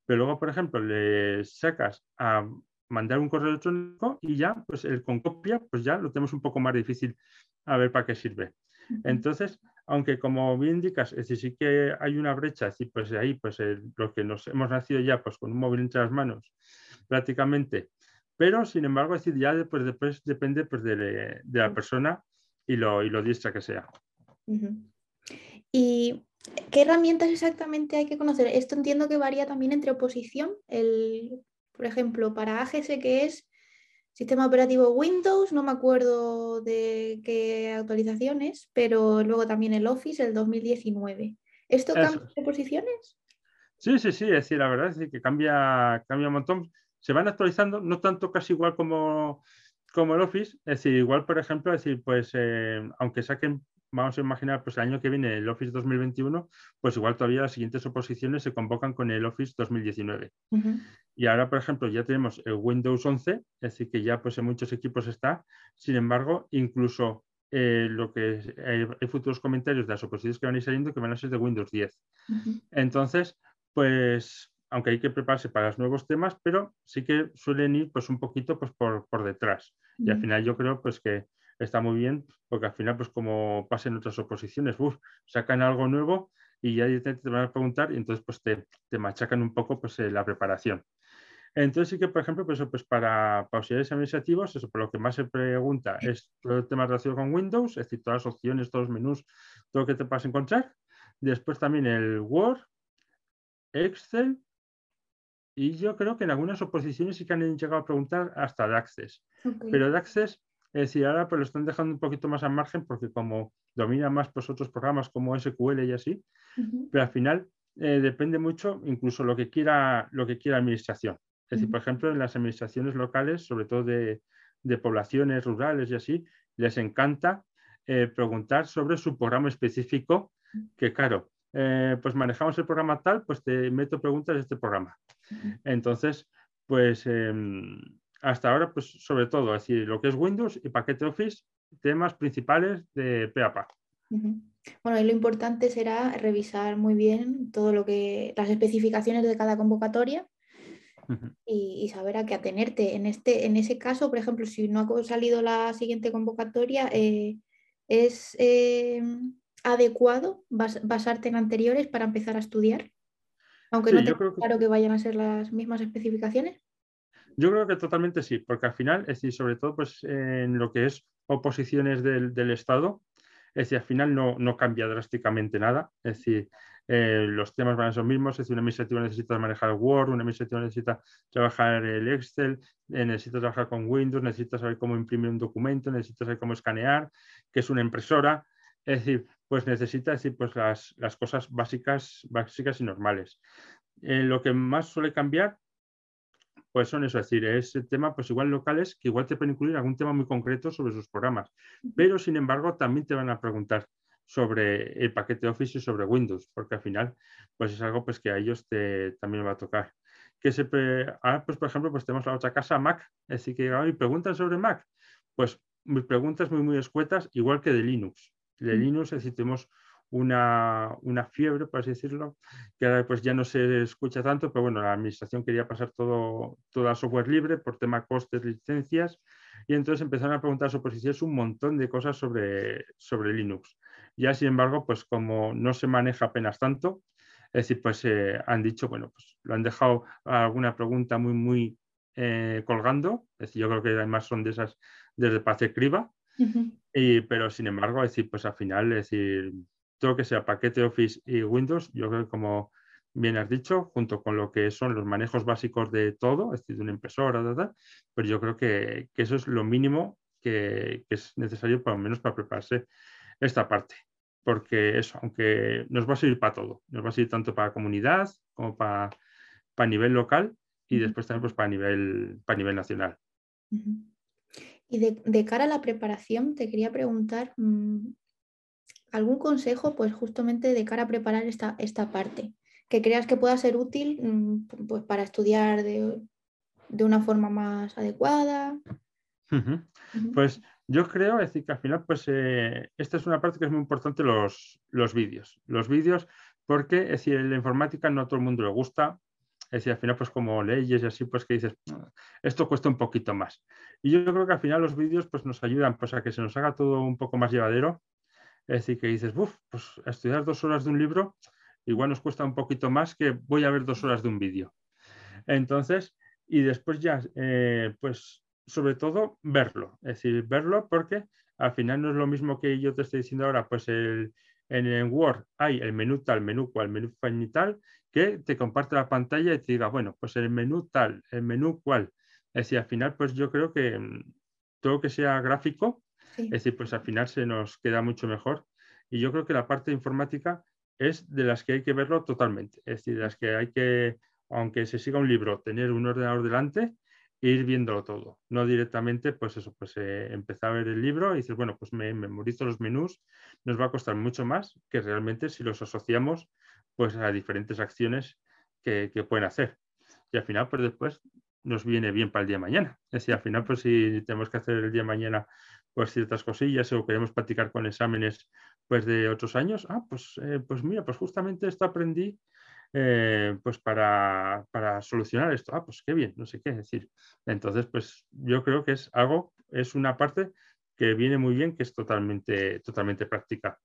Speaker 2: pero luego, por ejemplo, le sacas a mandar un correo electrónico y ya, pues el con copia, pues ya lo tenemos un poco más difícil a ver para qué sirve. Entonces, aunque como bien indicas, es decir, sí que hay una brecha, es decir, pues ahí, pues lo que nos hemos nacido ya, pues con un móvil entre las manos, prácticamente, pero sin embargo, es decir, ya después, después depende pues, de, la persona y lo, y lo diestra que sea.
Speaker 1: ¿Y qué herramientas exactamente hay que conocer? Esto entiendo que varía también entre oposición. El, por ejemplo, para AGS, que es sistema operativo Windows, no me acuerdo de qué actualizaciones, pero luego también el Office, el 2019. ¿Esto cambia de posiciones?
Speaker 2: Sí, sí, sí, es decir, la verdad es que cambia, cambia un montón. Se van actualizando, no tanto casi igual como, como el Office, es decir, igual, por ejemplo, es decir, pues eh, aunque saquen vamos a imaginar, pues el año que viene el Office 2021, pues igual todavía las siguientes oposiciones se convocan con el Office 2019. Y ahora, por ejemplo, ya tenemos el Windows 11, es decir, que ya pues en muchos equipos está. Sin embargo, incluso eh, lo que hay, futuros comentarios de las oposiciones que van a ir saliendo que van a ser de Windows 10. Entonces, pues aunque hay que prepararse para los nuevos temas, pero sí que suelen ir pues un poquito pues por, por detrás. Y al final yo creo pues que está muy bien, porque al final, pues como pasa en otras oposiciones, sacan algo nuevo y ya te, van a preguntar y entonces pues te, te machacan un poco pues eh, la preparación. Entonces sí que, por ejemplo, pues, pues para, para auxiliares administrativos, eso por lo que más se pregunta es todo el tema relacionado con Windows, es decir, todas las opciones, todos los menús, todo lo que te vas a encontrar. Después también el Word, Excel, y yo creo que en algunas oposiciones sí que han llegado a preguntar hasta de Access. Pero de Access es decir, ahora pues lo están dejando un poquito más al margen porque como domina más pues, otros programas como SQL y así, pero al final eh, depende mucho incluso lo que quiera lo que quiera administración. Es decir, por ejemplo, en las administraciones locales, sobre todo de, poblaciones rurales y así, les encanta eh, preguntar sobre su programa específico, que claro, eh, pues manejamos el programa tal, pues te meto preguntas de este programa. Entonces, pues em, hasta ahora, pues sobre todo, es decir, lo que es Windows y paquete Office, temas principales de PAPA.
Speaker 1: Bueno, y lo importante será revisar muy bien todo lo que, las especificaciones de cada convocatoria y, saber a qué atenerte. En, este, en ese caso, por ejemplo, si no ha salido la siguiente convocatoria, eh, ¿es eh, adecuado basarte en anteriores para empezar a estudiar? Aunque no tenga claro que vayan a ser las mismas especificaciones.
Speaker 2: Yo creo que totalmente sí, porque al final, es decir, sobre todo pues, en lo que es oposiciones del, Estado, es decir, al final no, no, cambia drásticamente nada, es decir, eh, los temas van a ser los mismos, es decir, un administrativo necesita manejar Word, un administrativo necesita trabajar el Excel, eh, necesita trabajar con Windows, necesita saber cómo imprimir un documento, necesita saber cómo escanear, qué es una impresora, es decir, pues necesita decir, pues las, las cosas básicas, básicas y normales. Eh, lo que más suele cambiar pues son eso, es decir, es el tema, pues igual locales que igual te pueden incluir algún tema muy concreto sobre sus programas, pero sin embargo también te van a preguntar sobre el paquete Office y sobre Windows, porque al final pues es algo pues que a ellos te, también va a tocar. Que se ahora, pues por ejemplo, pues tenemos la otra casa Mac, es decir, que me preguntan sobre Mac, pues mis preguntas muy, muy escuetas, igual que de Linux. De Linux, es decir, tenemos una, fiebre, por así decirlo, que ahora pues ya no se escucha tanto, pero bueno, la administración quería pasar todo, todo a software libre por tema costes, licencias, y entonces empezaron a preguntar a oposiciones un montón de cosas sobre, sobre Linux. Ya, sin embargo, pues como no se maneja apenas tanto, es decir, pues eh, han dicho, bueno, pues lo han dejado alguna pregunta muy, muy eh, colgando, es decir, yo creo que además son de esas desde Paz Criba, y, pero sin embargo, es decir, pues al final, es decir, todo lo que sea paquete Office y Windows, yo creo que como bien has dicho, junto con lo que son los manejos básicos de todo, es decir, de una impresora, pero yo creo que, eso es lo mínimo que, es necesario por lo menos para prepararse esta parte. Porque eso, aunque nos va a servir para todo, nos va a servir tanto para comunidad como para, para nivel local y después también pues, para, nivel, para nivel nacional.
Speaker 1: Y de, de, cara a la preparación, te quería preguntar, mm, algún consejo, pues justamente de cara a preparar esta, esta parte, que creas que pueda ser útil mm, pues, para estudiar de, una forma más adecuada.
Speaker 2: Pues yo creo, decir, que al final, pues eh, esta es una parte que es muy importante, los, los vídeos. Los vídeos, porque es decir, la informática no a todo el mundo le gusta, es decir, al final, pues como leyes y así, pues que dices, esto cuesta un poquito más. Y yo creo que al final los vídeos pues nos ayudan pues a que se nos haga todo un poco más llevadero. Es decir, que dices, uff, pues estudiar dos horas de un libro igual nos cuesta un poquito más que voy a ver dos horas de un vídeo. Entonces, y después ya, eh, pues sobre todo verlo, es decir, verlo porque al final no es lo mismo que yo te estoy diciendo ahora, pues el, en el Word hay el menú tal, menú cual, menú tal, que te comparte la pantalla y te diga, bueno, pues el menú tal, el menú cual. Es decir, al final, pues yo creo que mm, todo que sea gráfico, es decir, pues al final se nos queda mucho mejor. Y yo creo que la parte informática es de las que hay que verlo totalmente. Es decir, de las que hay que, aunque se siga un libro, tener un ordenador delante e ir viéndolo todo. No directamente, pues eso, pues eh, empezar a ver el libro y decir, bueno, pues me memorizo los menús, nos va a costar mucho más que realmente si los asociamos pues a diferentes acciones que, que pueden hacer. Y al final, pues después nos viene bien para el día de mañana. Es decir, al final, pues si tenemos que hacer el día de mañana ciertas cosillas o queremos practicar con exámenes pues de otros años, ah, pues, eh, pues mira, pues justamente esto aprendí eh, pues para, para, solucionar esto. Ah, pues qué bien, no sé qué decir. Entonces, pues yo creo que es algo, es una parte que viene muy bien, que es totalmente, totalmente práctica.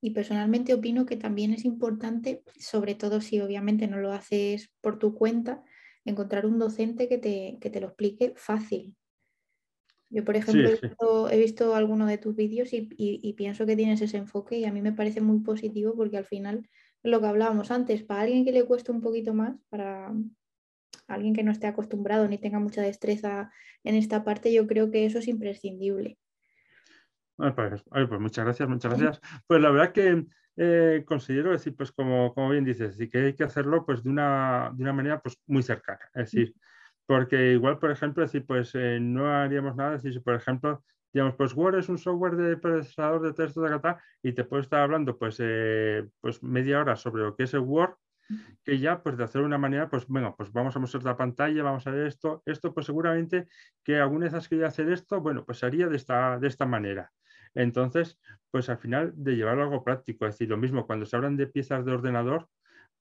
Speaker 1: Y personalmente opino que también es importante, sobre todo si obviamente no lo haces por tu cuenta, encontrar un docente que te, que te lo explique fácil. Yo, por ejemplo, he, visto, alguno de tus vídeos y, pienso que tienes ese enfoque y a mí me parece muy positivo porque al final, lo que hablábamos antes, para alguien que le cueste un poquito más, para alguien que no esté acostumbrado ni tenga mucha destreza en esta parte, yo creo que eso es imprescindible.
Speaker 2: Pues, pues, muchas gracias, muchas gracias. Pues la verdad que eh, considero decir, pues como, como bien dices, y que hay que hacerlo pues de una, de una manera pues muy cercana. Es decir, porque igual, por ejemplo, decir, pues eh, no haríamos nada, si por ejemplo, digamos, pues Word es un software de procesador de texto de data y te puedo estar hablando pues, eh, pues media hora sobre lo que es el Word, que ya pues de hacer una manera, pues bueno, pues vamos a mostrar la pantalla, vamos a ver esto, esto pues seguramente que alguna vez has querido hacer esto, bueno, pues haría de esta, de esta manera. Entonces, pues al final de llevarlo a algo práctico, es decir, lo mismo cuando se hablan de piezas de ordenador,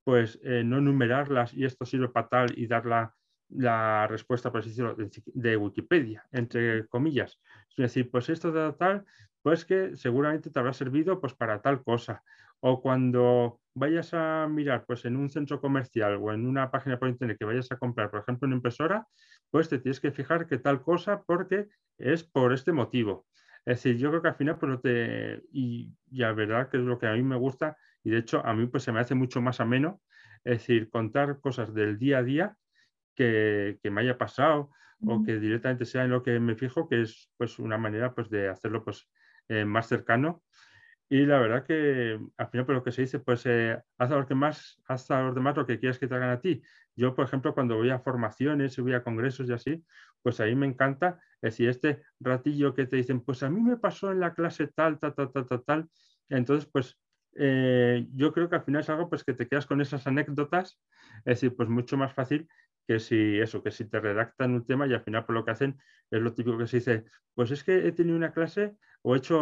Speaker 2: pues eh, no numerarlas y esto sirve para tal y darla la respuesta, por decirlo, de, Wikipedia, entre comillas. Es decir, pues esto de tal, pues que seguramente te habrá servido pues para tal cosa. O cuando vayas a mirar pues en un centro comercial o en una página por internet que vayas a comprar, por ejemplo, una impresora, pues te tienes que fijar que tal cosa porque es por este motivo. Es decir, yo creo que al final, pues no te. Y, y la verdad que es lo que a mí me gusta, y de hecho a mí pues se me hace mucho más ameno, es decir, contar cosas del día a día que, me haya pasado o que directamente sea en lo que me fijo, que es pues una manera pues de hacerlo pues eh, más cercano. Y la verdad que al final por lo que se dice, pues eh, haz, a los demás, haz a los demás lo que quieras que te hagan a ti. Yo, por ejemplo, cuando voy a formaciones y voy a congresos y así, pues ahí me encanta es decir, este ratillo que te dicen, pues a mí me pasó en la clase tal, tal, tal, tal, tal, tal. Entonces, pues eh, yo creo que al final es algo pues que te quedas con esas anécdotas, es decir, pues mucho más fácil que si eso, que si te redactan un tema y al final por lo que hacen es lo típico que se dice, pues es que he tenido una clase o he hecho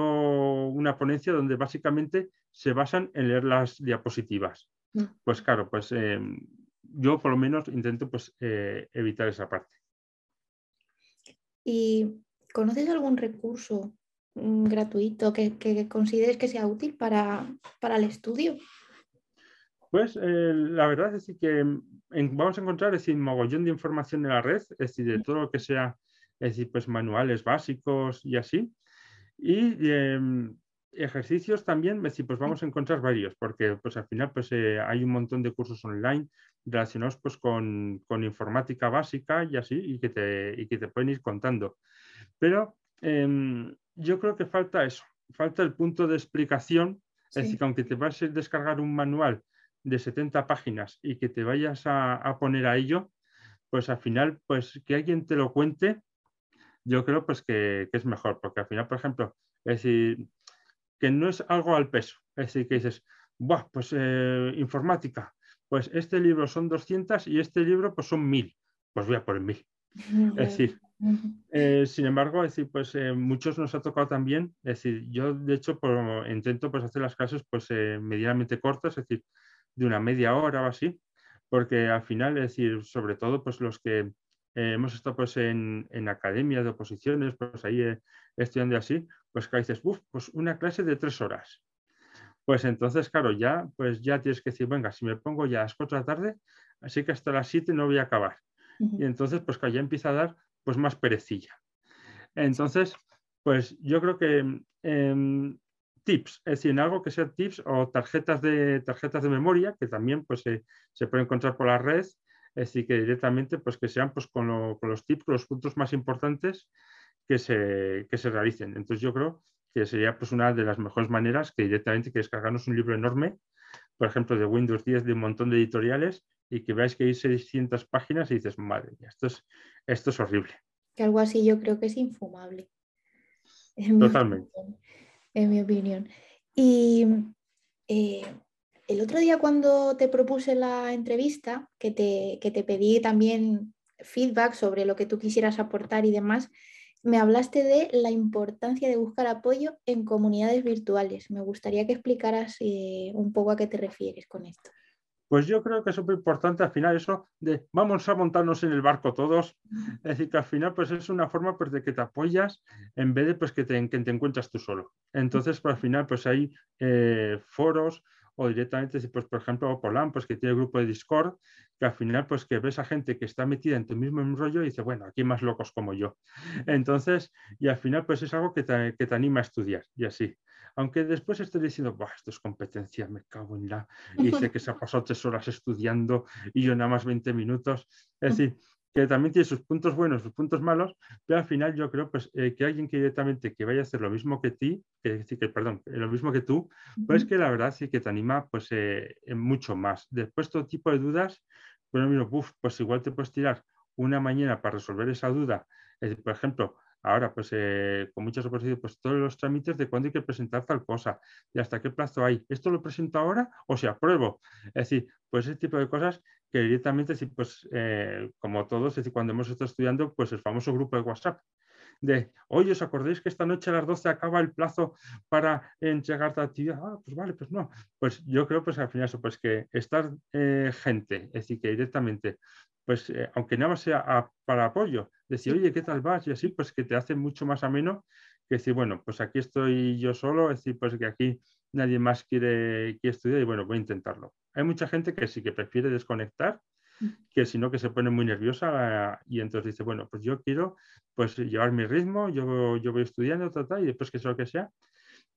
Speaker 2: una ponencia donde básicamente se basan en leer las diapositivas. Mm. Pues claro, pues em, yo por lo menos intento pues eh, evitar esa parte.
Speaker 1: ¿Y conoces algún recurso mm, gratuito que, consideres que sea útil para, para el estudio?
Speaker 2: Pues eh, la verdad es que vamos a encontrar es decir, mogollón de información en la red, es decir, de todo lo que sea, es decir, pues manuales básicos y así. Y em, ejercicios también, decir, pues vamos a encontrar varios, porque pues al final pues eh, hay un montón de cursos online relacionados pues con, informática básica y así, y que, te, y que te pueden ir contando. Pero em, yo creo que falta eso, falta el punto de explicación, es decir, que aunque te vas a descargar un manual de 70 páginas y que te vayas a, poner a ello, pues al final, pues que alguien te lo cuente, yo creo pues que, es mejor, porque al final, por ejemplo, es decir, que no es algo al peso, es decir, que dices, Buah, pues eh, informática, pues este libro son 200 y este libro pues son 1000, pues voy a poner 1000. Es decir, eh, sin embargo, es decir, pues eh, muchos nos ha tocado también, es decir, yo de hecho por, intento pues hacer las clases pues medianamente cortas, es decir, de una media hora o así, porque al final, es decir, sobre todo pues los que eh, hemos estado pues en, en academia de oposiciones, pues ahí eh, estudiando así, pues que dices, uff, pues una clase de tres horas. Pues entonces, claro, ya, pues ya tienes que decir, venga, si me pongo ya a las cuatro de la tarde, así que hasta las siete no voy a acabar. Y entonces, pues que ya empieza a dar pues más perecilla. Entonces, pues yo creo que em, tips, es decir, en algo que sea tips o tarjetas de, tarjetas de memoria, que también pues, se puede encontrar por la red, es decir, que directamente pues, que sean pues, con, los tips, los puntos más importantes que se, que se realicen. Entonces yo creo que sería pues, una de las mejores maneras que directamente que descargarnos un libro enorme, por ejemplo, de Windows 10 de un montón de editoriales y que veáis que hay 600 páginas y dices, madre mía, esto es, esto es horrible.
Speaker 1: Que algo así yo creo que es infumable.
Speaker 2: Totalmente
Speaker 1: en mi opinión. Y eh, el otro día cuando te propuse la entrevista, que te, que te pedí también feedback sobre lo que tú quisieras aportar y demás, me hablaste de la importancia de buscar apoyo en comunidades virtuales. Me gustaría que explicaras eh, un poco a qué te refieres con esto.
Speaker 2: Pues yo creo que es súper importante al final eso de vamos a montarnos en el barco todos. Es decir, que al final pues es una forma pues, de que te apoyas en vez de pues, que, te, que te encuentras tú solo. Entonces, pues, al final pues hay eh, foros o directamente, pues, por ejemplo, Polan, pues que tiene el grupo de Discord, que al final, pues que ves a gente que está metida en tu mismo rollo y dice, bueno, aquí hay más locos como yo. Entonces, y al final, pues es algo que te, que te anima a estudiar y así aunque después esté diciendo, esto es competencia, me cago en la, y sé que se ha pasado tres horas estudiando y yo nada más 20 minutos. Es decir, que también tiene sus puntos buenos, sus puntos malos, pero al final yo creo pues, eh, que alguien que directamente que vaya a hacer lo mismo que ti, que, que perdón, lo mismo que tú, pues que la verdad sí que te anima pues eh, mucho más. Después todo tipo de dudas, bueno, mira, pues igual te puedes tirar una mañana para resolver esa duda. por ejemplo, Ahora, pues eh, con muchas oposiciones, pues todos los trámites de cuándo hay que presentar tal cosa y hasta qué plazo hay. ¿Esto lo presento ahora o se apruebo? Es decir, pues ese tipo de cosas que directamente, pues eh, como todos, es decir, cuando hemos estado estudiando, pues el famoso grupo de WhatsApp de, oye, ¿os acordáis que esta noche a las 12 acaba el plazo para entregar la actividad? Ah, pues vale, pues no. Pues yo creo pues al final eso, pues que estar eh, gente, es decir, que directamente pues eh, aunque nada más sea para apoyo, decir, oye, ¿qué tal vas? Y así, pues que te hace mucho más ameno que decir, bueno, pues aquí estoy yo solo, es decir, pues que aquí nadie más quiere, quiere estudiar y bueno, voy a intentarlo. Hay mucha gente que sí que prefiere desconectar. Que si no que se pone muy nerviosa y entonces dice, bueno, pues yo quiero pues llevar mi ritmo, yo, yo voy estudiando, tal, y después que sea lo que sea,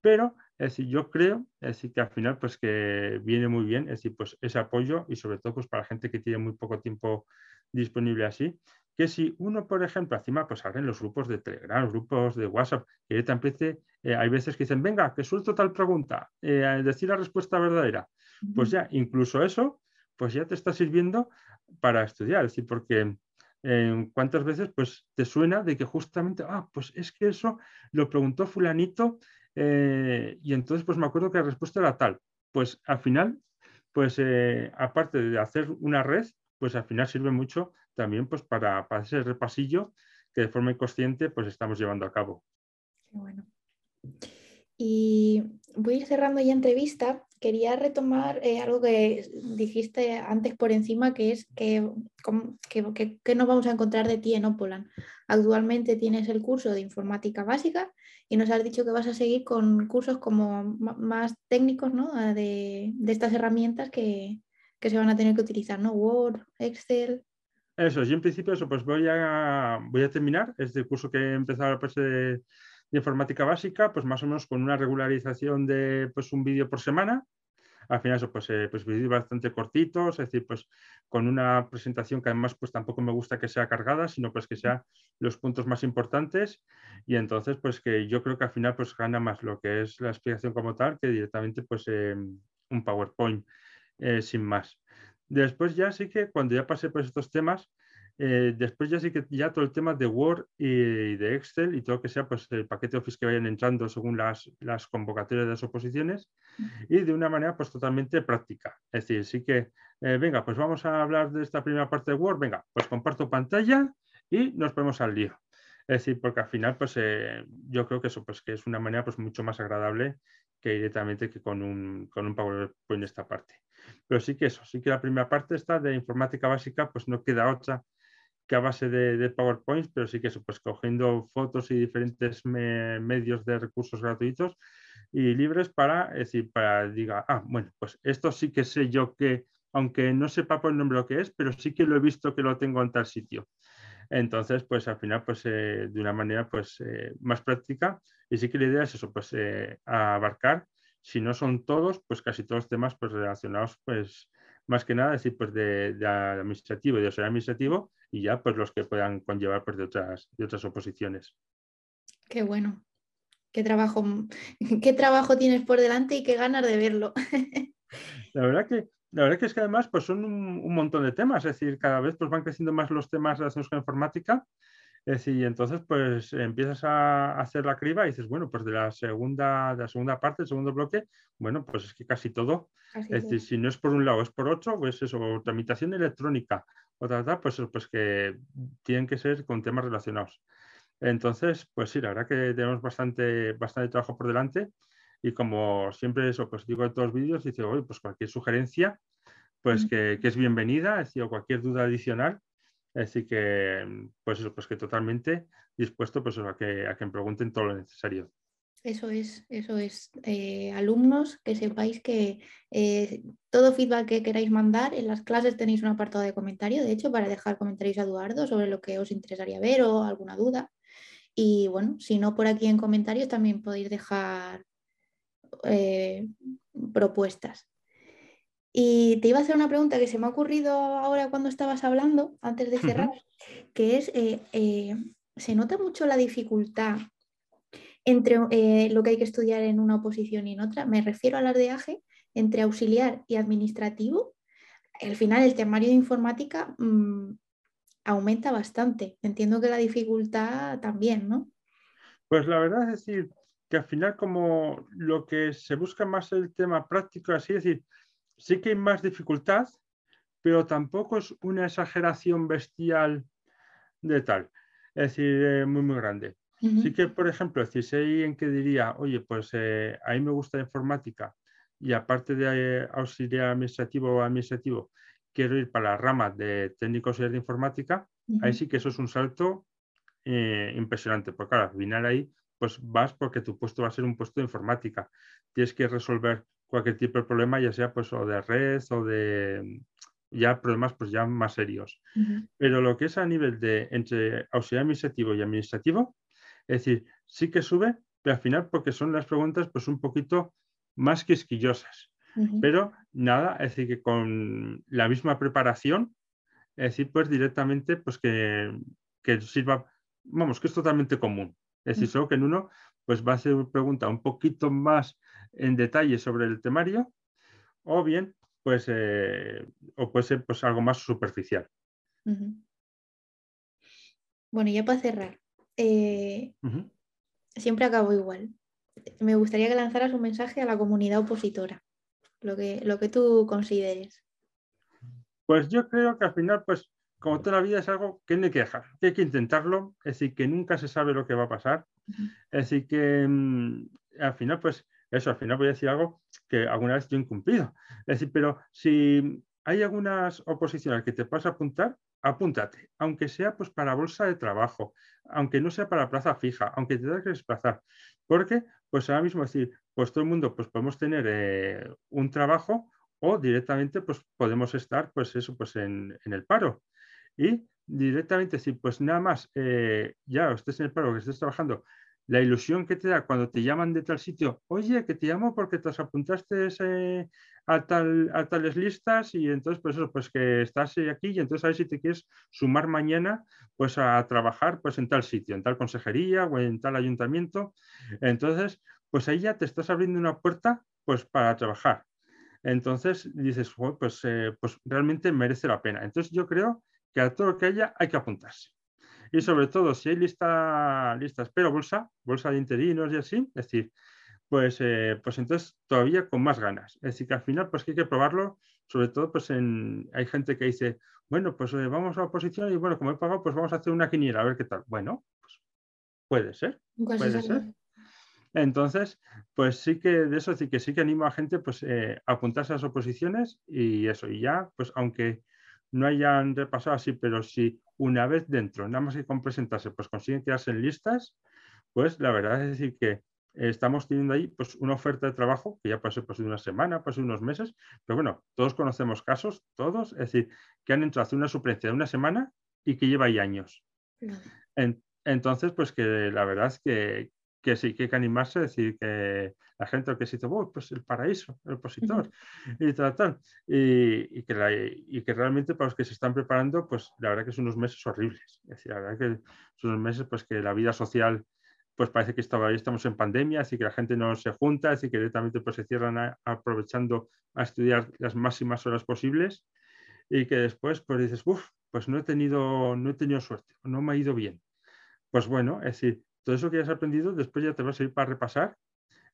Speaker 2: pero es decir, yo creo es decir, que al final pues que viene muy bien, es decir, pues ese apoyo y sobre todo pues para gente que tiene muy poco tiempo disponible así, que si uno, por ejemplo, encima pues en los grupos de Telegram, los grupos de WhatsApp, que empiece, eh, hay veces que dicen, venga, que suelto tal pregunta, eh, decir la respuesta verdadera, pues ya incluso eso, pues ya te está sirviendo para estudiar, es decir, porque eh, cuántas veces pues te suena de que justamente, ah, pues es que eso lo preguntó fulanito eh, y entonces, pues me acuerdo que la respuesta era tal. Pues al final, pues eh, aparte de hacer una red, pues al final sirve mucho también pues para, para ese repasillo que de forma inconsciente pues estamos llevando a cabo.
Speaker 1: Qué bueno. Y voy a ir cerrando ya entrevista. Quería retomar eh, algo que dijiste antes por encima, que es que, que, que, nos vamos a encontrar de ti en Opolan. Actualmente tienes el curso de informática básica y nos has dicho que vas a seguir con cursos como más técnicos ¿no? Ah, de, de, estas herramientas que, que, se van a tener que utilizar, ¿no? Word, Excel.
Speaker 2: Eso, yo en principio eso, pues voy a, voy a terminar este curso que he empezado pues, de, de informática básica, pues más o menos con una regularización de pues, un vídeo por semana. Al final, eso, pues, eh, pues vídeos bastante cortitos, es decir, pues con una presentación que además pues tampoco me gusta que sea cargada, sino pues que sea los puntos más importantes y entonces pues que yo creo que al final pues gana más lo que es la explicación como tal que directamente pues eh, un PowerPoint eh, sin más. Después ya sí que cuando ya pasé por estos temas, eh, después ya sí que ya todo el tema de Word y de Excel y todo lo que sea pues el paquete Office que vayan entrando según las, las convocatorias de las oposiciones y de una manera pues totalmente práctica. Es decir, sí que, eh, venga, pues vamos a hablar de esta primera parte de Word, venga, pues comparto pantalla y nos ponemos al lío. Es decir, porque al final, pues eh, yo creo que eso pues, que es una manera pues, mucho más agradable que directamente que con un, con un PowerPoint esta parte. Pero sí que eso, sí que la primera parte está de informática básica, pues no queda otra que a base de, PowerPoint, pero sí que eso, pues cogiendo fotos y diferentes medios de recursos gratuitos y libres para decir, para diga, ah, bueno, pues esto sí que sé yo que, aunque no sepa por nombre lo que es, pero sí que lo he visto que lo tengo en tal sitio. Entonces, pues al final, pues eh, de una manera pues eh, más práctica y sí que la idea es eso, pues eh, abarcar, si no son todos, pues casi todos los temas pues relacionados pues más que nada, decir, pues de, administrativo y de administrativo y ya pues los que puedan conllevar pues de otras, de otras oposiciones.
Speaker 1: Qué bueno. Qué trabajo, qué trabajo tienes por delante y qué ganas de verlo.
Speaker 2: La verdad que la verdad que es que además pues son un, montón de temas, es decir, cada vez pues van creciendo más los temas relacionados con informática. Es decir, entonces pues empiezas a hacer la criba y dices, bueno, pues de la segunda, de la segunda parte, el segundo bloque, bueno, pues es que casi todo. es decir, si no es por un lado, es por otro, pues eso, tramitación electrónica, otra, otra, pues, pues que tienen que ser con temas relacionados. Entonces, pues sí, la verdad que tenemos bastante, bastante trabajo por delante y como siempre eso, pues digo en todos los vídeos, dice, oye, pues cualquier sugerencia, pues que, es bienvenida, es decir, cualquier duda adicional, decir, que, pues eso, pues que totalmente dispuesto pues a, que, a que me pregunten todo lo necesario.
Speaker 1: Eso es, eso es. Eh, alumnos, que sepáis que eh, todo feedback que queráis mandar, en las clases tenéis un apartado de comentario, de hecho, para dejar comentarios a Eduardo sobre lo que os interesaría ver o alguna duda. Y bueno, si no por aquí en comentarios, también podéis dejar eh, propuestas. Y te iba a hacer una pregunta que se me ha ocurrido ahora cuando estabas hablando, antes de cerrar, que es, eh, eh, ¿se nota mucho la dificultad entre lo que hay que estudiar en una oposición y en otra? Me refiero al ardeaje entre auxiliar y administrativo. Al final el temario de informática mm, aumenta bastante. Entiendo que la dificultad también, ¿no?
Speaker 2: Pues la verdad es decir, que al final como lo que se busca más el tema práctico, así es decir, sí que hay más dificultad, pero tampoco es una exageración bestial de tal, es decir, eh, muy, muy grande. Sí que, por ejemplo, si hay alguien que diría, oye, pues eh, a mí me gusta informática y aparte de eh, auxiliar administrativo o administrativo, quiero ir para la rama de técnico auxiliar de informática, ahí sí que eso es un salto impresionante, porque claro, al final ahí pues vas porque tu puesto va a ser un puesto de informática. Tienes que resolver cualquier tipo de problema, ya sea pues o de red o de ya problemas pues ya más serios. Pero lo que es a nivel de entre auxiliar administrativo y administrativo, es decir, sí que sube, pero al final porque son las preguntas pues un poquito más quisquillosas. Pero nada, es decir, que con la misma preparación, es decir, pues directamente pues que, que sirva, vamos, que es totalmente común. Es decir, solo que en uno pues va a ser una pregunta un poquito más en detalle sobre el temario o bien pues eh, o puede ser pues algo más superficial.
Speaker 1: Bueno, ya para cerrar, eh, siempre acabo igual. Me gustaría que lanzaras un mensaje a la comunidad opositora, lo que, lo que tú consideres.
Speaker 2: Pues yo creo que al final, pues como toda la vida es algo que no hay que dejar, que hay que intentarlo, es decir, que nunca se sabe lo que va a pasar, es decir, que mm, al final, pues eso, al final voy a decir algo que alguna vez yo he incumplido, es decir, pero si hay algunas oposiciones que te puedas apuntar, apúntate, aunque sea pues para bolsa de trabajo, aunque no sea para plaza fija, aunque te tengas que desplazar, porque pues ahora mismo decir, pues todo el mundo pues podemos tener eh, un trabajo o directamente pues podemos estar pues eso pues en, en el paro y directamente, si pues nada más eh, ya estés en el paro, que estés trabajando, la ilusión que te da cuando te llaman de tal sitio, oye, que te llamo porque te apuntaste a, tal, a tales listas y entonces pues eso, pues que estás aquí y entonces a ver si te quieres sumar mañana pues a trabajar pues en tal sitio, en tal consejería o en tal ayuntamiento. Entonces, pues ahí ya te estás abriendo una puerta pues para trabajar. Entonces dices, pues, eh, pues realmente merece la pena. Entonces yo creo que a todo lo que haya hay que apuntarse. Y sobre todo, si hay lista, listas, pero bolsa, bolsa de interinos y así, es decir, pues, eh, pues entonces todavía con más ganas. Es decir, que al final pues hay que probarlo, sobre todo pues en, hay gente que dice, bueno, pues eh, vamos a la oposición y bueno, como he pagado, pues vamos a hacer una quiniela, a ver qué tal. Bueno, pues puede ser, puede ser. Entonces, pues sí que de eso sí que sí que animo a gente pues, eh, a apuntarse a las oposiciones y eso. Y ya, pues aunque no hayan repasado así, pero si una vez dentro, nada más que con presentarse, pues consiguen quedarse en listas, pues la verdad es decir que estamos teniendo ahí pues, una oferta de trabajo que ya puede ser pues, una semana, ser unos meses, pero bueno, todos conocemos casos, todos, es decir, que han entrado a hacer una suplencia de una semana y que lleva ahí años. entonces, pues que la verdad es que, que sí que hay que animarse, decir que la gente que se dice, pues el paraíso, el opositor, y tal, Y, que y, que realmente para los que se están preparando, pues la verdad que son unos meses horribles. Es decir, la verdad que son unos meses pues que la vida social pues parece que estaba, estamos en pandemia, así que la gente no se junta, así que directamente pues se cierran aprovechando a estudiar las máximas horas posibles y que después pues dices, uff, pues no he tenido, no he tenido suerte, no me ha ido bien. Pues bueno, es decir, todo eso que has aprendido, después ya te vas a ir para repasar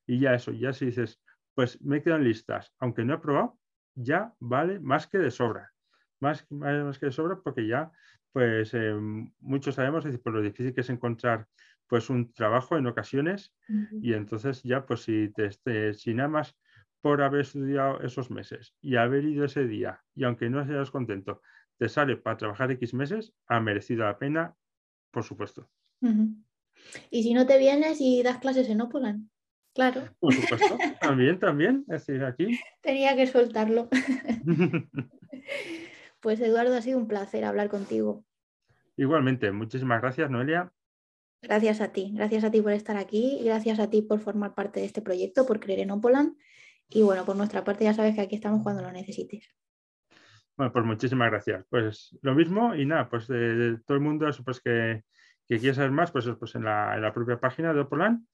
Speaker 2: y ya eso, ya si dices, pues me quedan listas, aunque no he probado, ya vale más que de sobra. Más, más que de sobra porque ya, pues eh, muchos sabemos, es decir, por lo difícil que es encontrar pues un trabajo en ocasiones y entonces ya pues si, te, este, si nada más por haber estudiado esos meses y haber ido ese día y aunque no seas contento, te sale para trabajar X meses, ha merecido la pena, por supuesto.
Speaker 1: Y si no te vienes y das clases en Opolan, claro.
Speaker 2: Por supuesto, también, también, es decir, aquí.
Speaker 1: Tenía que soltarlo. pues Eduardo, ha sido un placer hablar contigo.
Speaker 2: Igualmente, muchísimas gracias, Noelia.
Speaker 1: Gracias a ti, gracias a ti por estar aquí, gracias a ti por formar parte de este proyecto, por creer en Opolan. Y bueno, por nuestra parte ya sabes que aquí estamos cuando lo necesites.
Speaker 2: Bueno, pues muchísimas gracias. Pues lo mismo y nada, pues de, todo el mundo, pues que, que quiera saber más, pues, pues en, la, en la propia página de Opolan.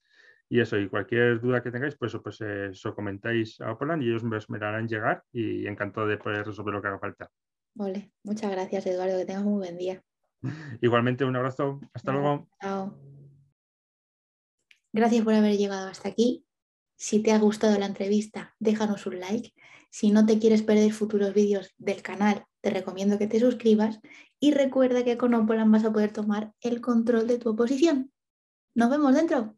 Speaker 2: Y eso, y cualquier duda que tengáis, pues, pues eso comentáis a Opolan y ellos me, me harán llegar y encantado de poder resolver lo que haga falta.
Speaker 1: Vale, muchas gracias Eduardo, que tengas un buen día.
Speaker 2: Igualmente, un abrazo. Hasta luego.
Speaker 1: Chao. Gracias por haber llegado hasta aquí. Si te ha gustado la entrevista, déjanos un like. Si no te quieres perder futuros vídeos del canal, te recomiendo que te suscribas y recuerda que con Opolan vas a poder tomar el control de tu oposición. Nos vemos dentro.